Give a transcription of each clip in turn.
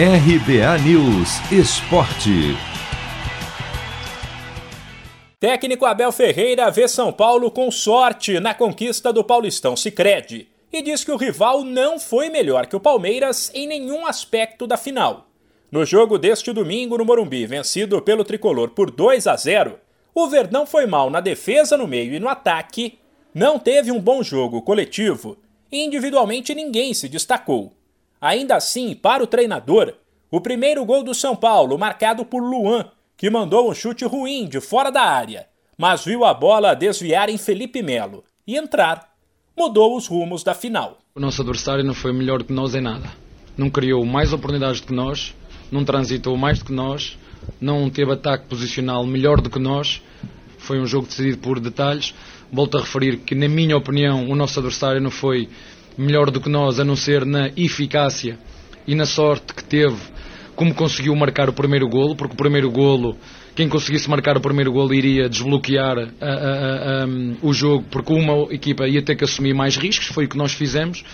RBA News Esporte. Técnico Abel Ferreira vê São Paulo com sorte na conquista do Paulistão Sicredi e diz que o rival não foi melhor que o Palmeiras em nenhum aspecto da final. No jogo deste domingo no Morumbi, vencido pelo tricolor por 2 a 0, o Verdão foi mal na defesa no meio e no ataque, não teve um bom jogo coletivo e individualmente ninguém se destacou. Ainda assim, para o treinador, o primeiro gol do São Paulo, marcado por Luan, que mandou um chute ruim de fora da área, mas viu a bola desviar em Felipe Melo e entrar, mudou os rumos da final. O nosso adversário não foi melhor que nós em nada. Não criou mais oportunidades do que nós, não transitou mais do que nós, não teve ataque posicional melhor do que nós. Foi um jogo decidido por detalhes. Volto a referir que, na minha opinião, o nosso adversário não foi melhor do que nós, a não ser na eficácia e na sorte que teve, como conseguiu marcar o primeiro golo, porque o primeiro golo, quem conseguisse marcar o primeiro golo iria desbloquear a, a, a, o jogo, porque uma equipa ia ter que assumir mais riscos, foi o que nós fizemos.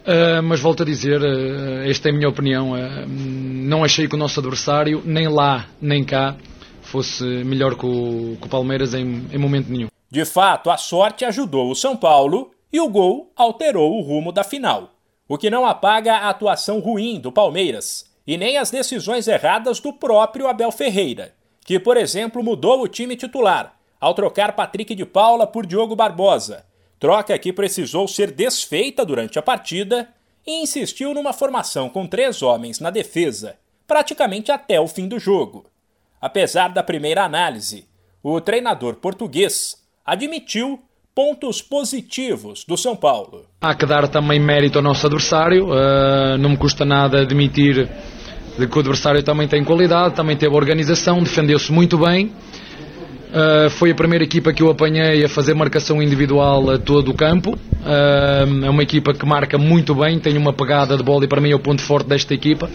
Uh, mas volto a dizer, uh, esta é a minha opinião. Uh, não achei que o nosso adversário, nem lá nem cá, fosse melhor que o, que o Palmeiras em, em momento nenhum. De fato, a sorte ajudou o São Paulo e o gol alterou o rumo da final, o que não apaga a atuação ruim do Palmeiras e nem as decisões erradas do próprio Abel Ferreira, que, por exemplo, mudou o time titular ao trocar Patrick de Paula por Diogo Barbosa, troca que precisou ser desfeita durante a partida e insistiu numa formação com três homens na defesa, praticamente até o fim do jogo. Apesar da primeira análise, o treinador português admitiu pontos positivos do São Paulo. Há que dar também mérito ao nosso adversário, uh, não me custa nada admitir que o adversário também tem qualidade, também teve organização, defendeu-se muito bem. Uh, foi a primeira equipa que eu apanhei a fazer marcação individual a todo o campo. Uh, é uma equipa que marca muito bem, tem uma pegada de bola e para mim é o ponto forte desta equipa.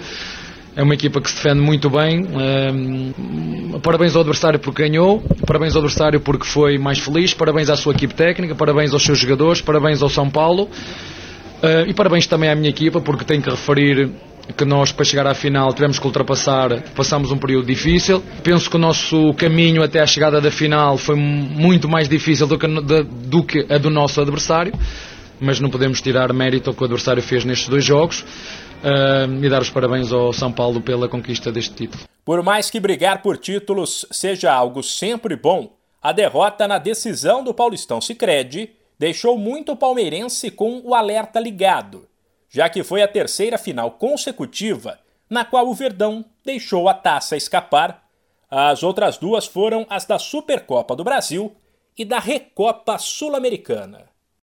É uma equipa que se defende muito bem. Parabéns ao adversário porque ganhou, parabéns ao adversário porque foi mais feliz, parabéns à sua equipe técnica, parabéns aos seus jogadores, parabéns ao São Paulo uh, e parabéns também à minha equipa porque tenho que referir que nós para chegar à final tivemos que ultrapassar, passamos um período difícil. Penso que o nosso caminho até à chegada da final foi muito mais difícil do que, do que a do nosso adversário, mas não podemos tirar mérito ao que o adversário fez nestes dois jogos uh, e dar os parabéns ao São Paulo pela conquista deste título. Por mais que brigar por títulos seja algo sempre bom, a derrota na decisão do Paulistão Sicredi deixou muito palmeirense com o alerta ligado, já que foi a terceira final consecutiva na qual o Verdão deixou a taça escapar. As outras duas foram as da Supercopa do Brasil e da Recopa Sul-Americana.